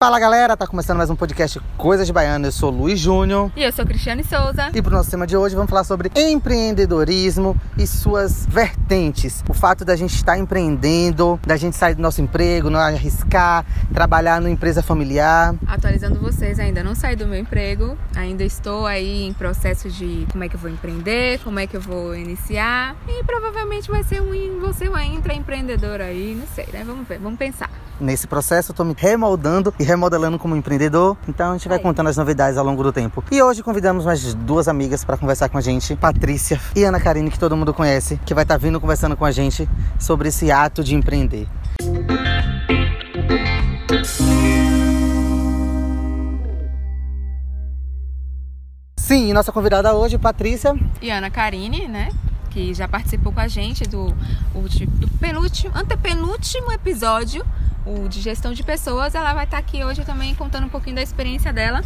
Fala galera, tá começando mais um podcast Coisas de Baiano. Eu sou Luiz Júnior. E eu sou Cristiane Souza. E pro nosso tema de hoje vamos falar sobre empreendedorismo e suas vertentes. O fato da gente estar empreendendo, da gente sair do nosso emprego, não arriscar, trabalhar numa empresa familiar. Atualizando vocês, ainda não saí do meu emprego, ainda estou aí em processo de como é que eu vou empreender, como é que eu vou iniciar. E provavelmente vai ser um você uma intraempreendedora aí, não sei, né? Vamos ver, vamos pensar. Nesse processo eu tô me remoldando e remodelando como empreendedor. Então a gente vai contando as novidades ao longo do tempo. E hoje convidamos mais duas amigas para conversar com a gente, Patrícia e Ana Karine, que todo mundo conhece, que vai estar tá vindo conversando com a gente sobre esse ato de empreender. Sim, nossa convidada hoje, Patrícia. E Ana Karine, né? Que já participou com a gente do, do penúltimo, antepenúltimo episódio o de gestão de pessoas, ela vai estar tá aqui hoje também contando um pouquinho da experiência dela,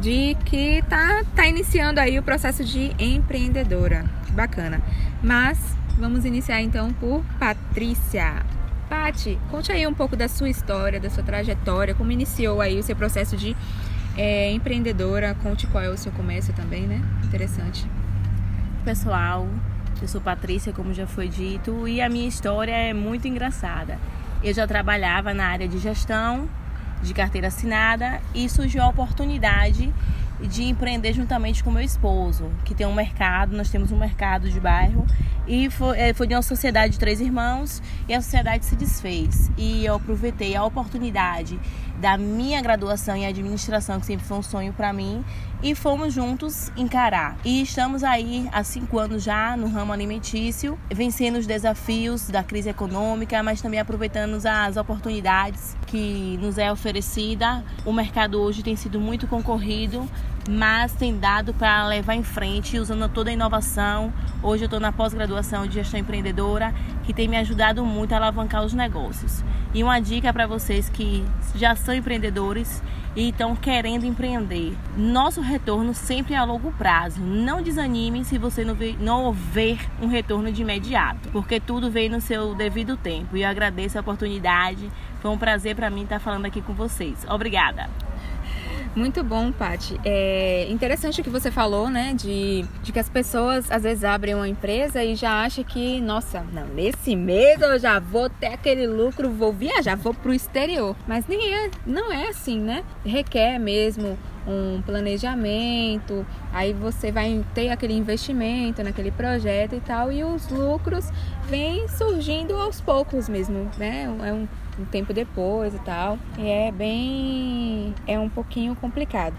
de que tá, tá iniciando aí o processo de empreendedora. Bacana. Mas vamos iniciar então por Patrícia. Pati, conte aí um pouco da sua história, da sua trajetória, como iniciou aí o seu processo de é, empreendedora, conte qual é o seu comércio também, né? Interessante. Pessoal, eu sou Patrícia, como já foi dito, e a minha história é muito engraçada. Eu já trabalhava na área de gestão, de carteira assinada, e surgiu a oportunidade de empreender juntamente com meu esposo, que tem um mercado, nós temos um mercado de bairro, e foi, eh, foi de uma sociedade de três irmãos, e a sociedade se desfez. E eu aproveitei a oportunidade da minha graduação em administração, que sempre foi um sonho para mim, e fomos juntos encarar. E estamos aí há cinco anos já no ramo alimentício, vencendo os desafios da crise econômica, mas também aproveitando as oportunidades que nos é oferecida. O mercado hoje tem sido muito concorrido, mas tem dado para levar em frente usando toda a inovação. Hoje eu estou na pós-graduação de gestão empreendedora, que tem me ajudado muito a alavancar os negócios. E uma dica para vocês que já são empreendedores e estão querendo empreender. Nosso retorno sempre é a longo prazo. Não desanime se você não, vê, não ver um retorno de imediato, porque tudo vem no seu devido tempo. E eu agradeço a oportunidade. Foi um prazer para mim estar falando aqui com vocês. Obrigada. Muito bom, Paty. É interessante o que você falou, né? De, de que as pessoas às vezes abrem uma empresa e já acham que, nossa, não, nesse mês eu já vou ter aquele lucro, vou viajar, vou pro exterior. Mas nem é, não é assim, né? Requer mesmo um planejamento, aí você vai ter aquele investimento naquele projeto e tal, e os lucros vêm surgindo aos poucos mesmo, né? É um um tempo depois e tal. E é bem. é um pouquinho complicado.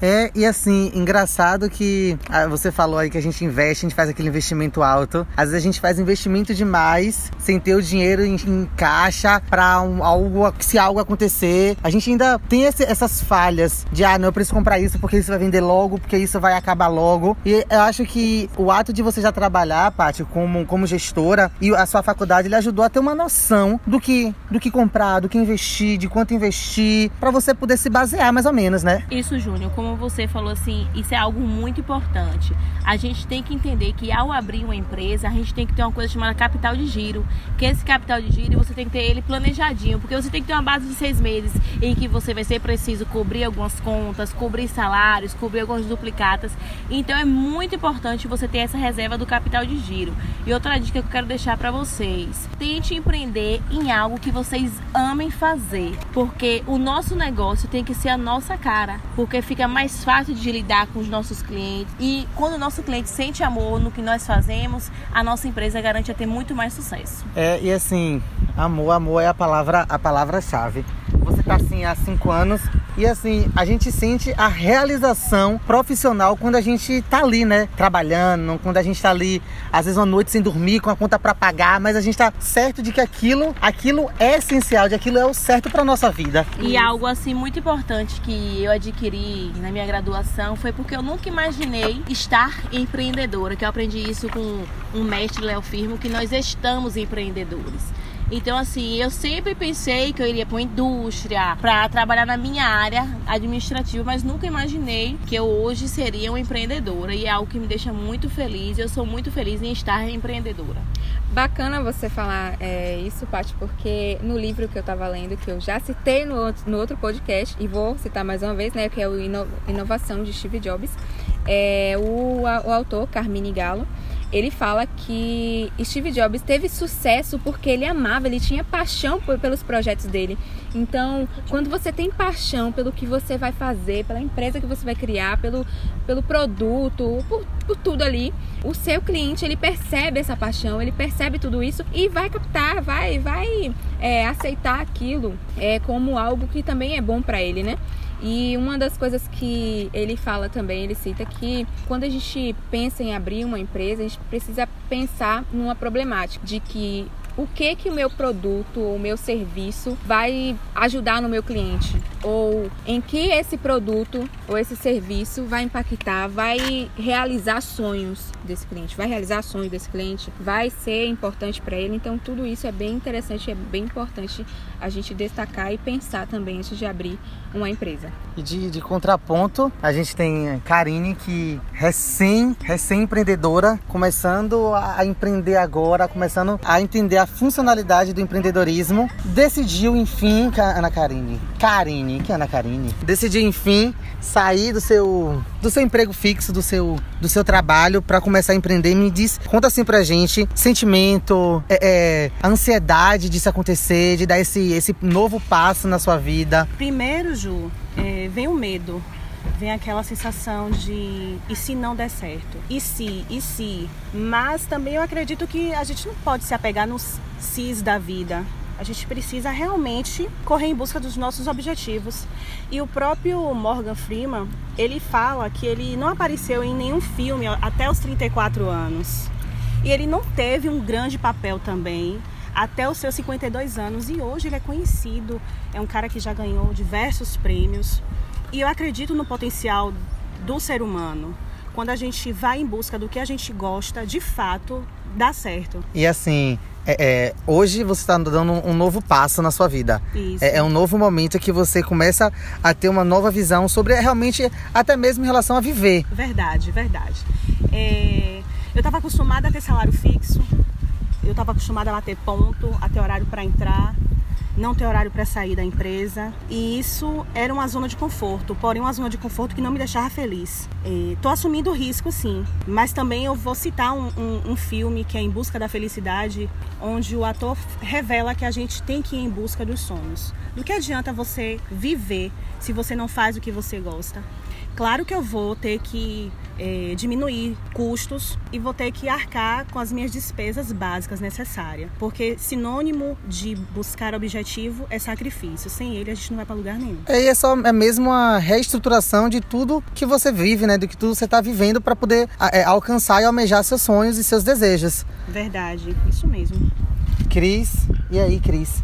É, e assim, engraçado que ah, você falou aí que a gente investe, a gente faz aquele investimento alto. Às vezes a gente faz investimento demais, sem ter o dinheiro em, em caixa pra um, algo, se algo acontecer. A gente ainda tem esse, essas falhas de, ah, não, eu preciso comprar isso porque isso vai vender logo, porque isso vai acabar logo. E eu acho que o ato de você já trabalhar, Paty, como, como gestora, e a sua faculdade, ele ajudou a ter uma noção do que, do que comprar, do que investir, de quanto investir, para você poder se basear mais ou menos, né? Isso, Júnior, como você falou assim, isso é algo muito importante. A gente tem que entender que ao abrir uma empresa, a gente tem que ter uma coisa chamada capital de giro. Que esse capital de giro você tem que ter ele planejadinho, porque você tem que ter uma base de seis meses em que você vai ser preciso cobrir algumas contas, cobrir salários, cobrir algumas duplicatas. Então é muito importante você ter essa reserva do capital de giro. E outra dica que eu quero deixar para vocês: tente empreender em algo que vocês amem fazer, porque o nosso negócio tem que ser a nossa cara, porque fica mais fácil de lidar com os nossos clientes. E quando o nosso cliente sente amor no que nós fazemos, a nossa empresa garante a ter muito mais sucesso. É, e assim, amor, amor é a palavra a palavra-chave. Você tá assim há cinco anos e assim, a gente sente a realização profissional quando a gente tá ali, né? Trabalhando, quando a gente tá ali, às vezes uma noite sem dormir, com a conta para pagar, mas a gente tá certo de que aquilo, aquilo é essencial, de aquilo é o certo para nossa vida. E algo assim muito importante que eu adquiri na minha graduação foi porque eu nunca imaginei estar empreendedora, que eu aprendi isso com um mestre Léo Firmo, que nós estamos empreendedores. Então, assim, eu sempre pensei que eu iria para uma indústria, para trabalhar na minha área administrativa, mas nunca imaginei que eu hoje seria uma empreendedora. E é algo que me deixa muito feliz. Eu sou muito feliz em estar empreendedora. Bacana você falar é, isso, Paty, porque no livro que eu estava lendo, que eu já citei no, no outro podcast, e vou citar mais uma vez, né, que é o Inovação de Steve Jobs, é, o, o autor, Carmine Gallo, ele fala que Steve Jobs teve sucesso porque ele amava, ele tinha paixão por, pelos projetos dele. Então, quando você tem paixão pelo que você vai fazer, pela empresa que você vai criar, pelo, pelo produto, por, por tudo ali, o seu cliente ele percebe essa paixão, ele percebe tudo isso e vai captar, vai, vai é, aceitar aquilo é, como algo que também é bom para ele, né? E uma das coisas que ele fala também, ele cita que quando a gente pensa em abrir uma empresa, a gente precisa pensar numa problemática de que o que que o meu produto ou o meu serviço vai ajudar no meu cliente ou em que esse produto ou esse serviço vai impactar, vai realizar sonhos desse cliente, vai realizar sonhos desse cliente, vai ser importante para ele. Então tudo isso é bem interessante, é bem importante a gente destacar e pensar também antes de abrir uma empresa. E de, de contraponto, a gente tem Karine que recém, recém empreendedora, começando a empreender agora, começando a entender a funcionalidade do empreendedorismo, decidiu enfim, Ana Karine, Karine, que é Ana Karine, decidiu enfim sair do seu do seu emprego fixo, do seu do seu trabalho para começar a empreender. Me diz, conta assim pra gente, sentimento, é, é, ansiedade disso acontecer, de dar esse esse novo passo na sua vida. Primeiro, Ju, é, vem o medo vem aquela sensação de e se não der certo? E se? E se? Mas também eu acredito que a gente não pode se apegar nos cis da vida. A gente precisa realmente correr em busca dos nossos objetivos. E o próprio Morgan Freeman, ele fala que ele não apareceu em nenhum filme até os 34 anos. E ele não teve um grande papel também até os seus 52 anos e hoje ele é conhecido, é um cara que já ganhou diversos prêmios. E eu acredito no potencial do ser humano. Quando a gente vai em busca do que a gente gosta, de fato, dá certo. E assim, é, é, hoje você está dando um novo passo na sua vida. É, é, um novo momento que você começa a ter uma nova visão sobre realmente, até mesmo em relação a viver. Verdade, verdade. É, eu estava acostumada a ter salário fixo, eu estava acostumada a bater ponto, a ter horário para entrar não ter horário para sair da empresa. E isso era uma zona de conforto, porém uma zona de conforto que não me deixava feliz. Estou assumindo risco, sim, mas também eu vou citar um, um, um, filme que é Em Busca da Felicidade, onde o ator revela que a gente tem que ir em busca dos sonhos. Do que adianta você viver se você não faz o que você gosta? Claro que eu vou ter que é, diminuir custos e vou ter que arcar com as minhas despesas básicas necessárias, porque sinônimo de buscar objetivo é sacrifício. Sem ele a gente não vai para lugar nenhum. É, e é só é mesmo a reestruturação de tudo que você vive, né? Do que tudo você está vivendo para poder é, alcançar e almejar seus sonhos e seus desejos. Verdade, isso mesmo. Cris, e aí, Cris?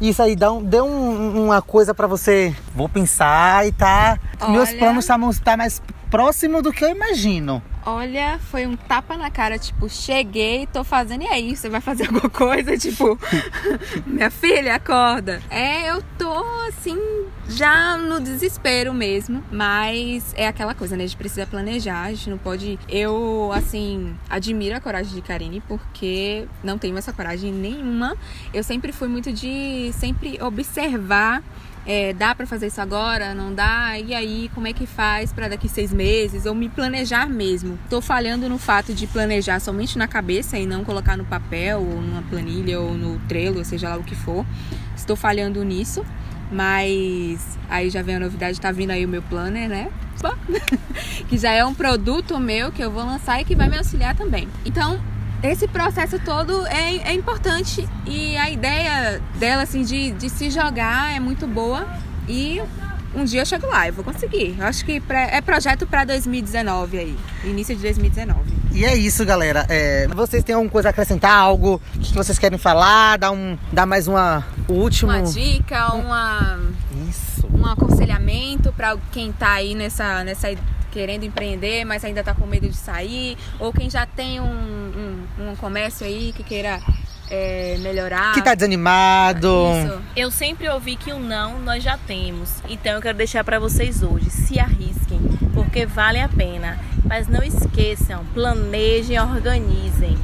Isso aí dá um, deu um, uma coisa para você. Vou pensar e tá. Olha... Meus planos estão tá mais próximo do que eu imagino. Olha, foi um tapa na cara, tipo, cheguei, tô fazendo, e aí, você vai fazer alguma coisa? Tipo, minha filha, acorda. É, eu tô assim, já no desespero mesmo, mas é aquela coisa, né? A gente precisa planejar, a gente não pode. Eu, assim, admiro a coragem de Karine, porque não tenho essa coragem nenhuma. Eu sempre fui muito de sempre observar é, dá para fazer isso agora? Não dá? E aí, como é que faz para daqui seis meses? Ou me planejar mesmo. Tô falhando no fato de planejar somente na cabeça e não colocar no papel, ou numa planilha, ou no Trello, seja lá o que for. Estou falhando nisso. Mas aí já vem a novidade, tá vindo aí o meu planner, né? que já é um produto meu que eu vou lançar e que vai me auxiliar também. Então, esse processo todo é, é importante e a ideia dela, assim, de, de se jogar é muito boa e um dia eu chego lá, eu vou conseguir. Eu acho que é projeto para 2019 aí, início de 2019. E é isso, galera. É, vocês têm alguma coisa a acrescentar? Algo que vocês querem falar? Dar, um, dar mais uma última. Uma dica, uma. Isso. Um aconselhamento para quem tá aí nessa, nessa querendo empreender, mas ainda está com medo de sair, ou quem já tem um, um, um, comércio aí que queira é, melhorar. Que tá desanimado. Isso. Eu sempre ouvi que o não nós já temos. Então eu quero deixar para vocês hoje, se arrisquem, porque vale a pena. Mas não esqueçam, planejem, organizem.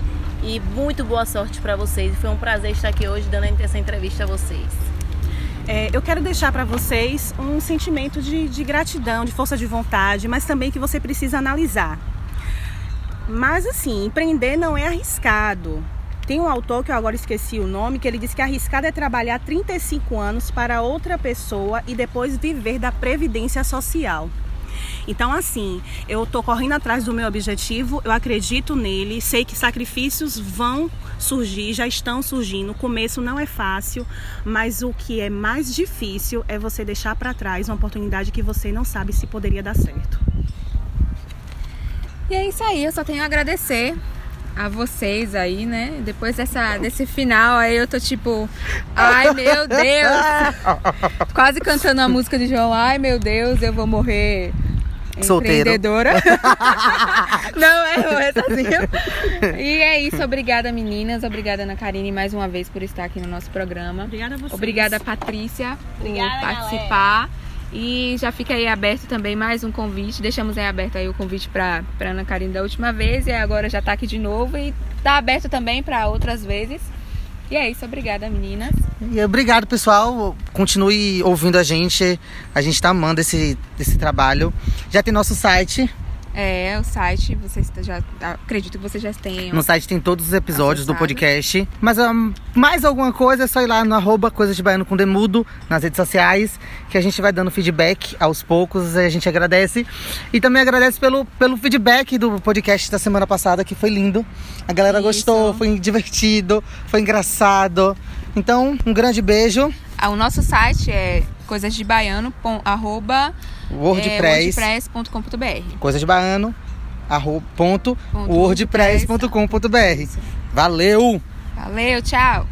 E muito boa sorte para vocês. Foi um prazer estar aqui hoje dando essa entrevista a vocês. É, eu quero deixar para vocês um sentimento de, de gratidão, de força de vontade, mas também que você precisa analisar. Mas assim, empreender não é arriscado. Tem um autor que eu agora esqueci o nome, que ele diz que arriscado é trabalhar 35 anos para outra pessoa e depois viver da previdência social. Então, assim, eu tô correndo atrás do meu objetivo, eu acredito nele, sei que sacrifícios vão surgir, já estão surgindo. O começo não é fácil, mas o que é mais difícil é você deixar para trás uma oportunidade que você não sabe se poderia dar certo. E é isso aí, eu só tenho a agradecer a vocês aí, né? Depois dessa, desse final aí eu tô tipo, ai meu Deus! Quase cantando a música de João, ai meu Deus, eu vou morrer Solteiro. empreendedora. Não, é, morrer sozinho. E é isso, obrigada meninas, obrigada Ana Karine mais uma vez por estar aqui no nosso programa. Obrigada a vocês. Obrigada Patrícia por Obrigada, participar. E já fica aí aberto também mais um convite. Deixamos aí aberto aí o convite para Ana Karine da última vez e agora já tá aqui de novo e tá aberto também para outras vezes. E é isso, obrigada meninas. E obrigado, pessoal. Continue ouvindo a gente. A gente tá amando esse, esse trabalho. Já tem nosso site. É, o site, vocês já acredito que vocês já tenham. No site tem todos os episódios do Acessado. podcast. Mas ah, mais alguma coisa é só ir lá no arroba Coisas de Baiano com Demudo, nas redes sociais, que a gente vai dando feedback aos poucos, a gente agradece. E também agradece pelo, pelo feedback do podcast da semana passada, que foi lindo. A galera Isso. gostou, foi divertido, foi engraçado. Então, um grande beijo. Ah, O nosso site é coisasdebaiano, arroba WordPress, é, wordpress.com.br. Coisa de Baiano, arroba, ponto, Ponto wordpress.com.br. Valeu! Valeu, tchau!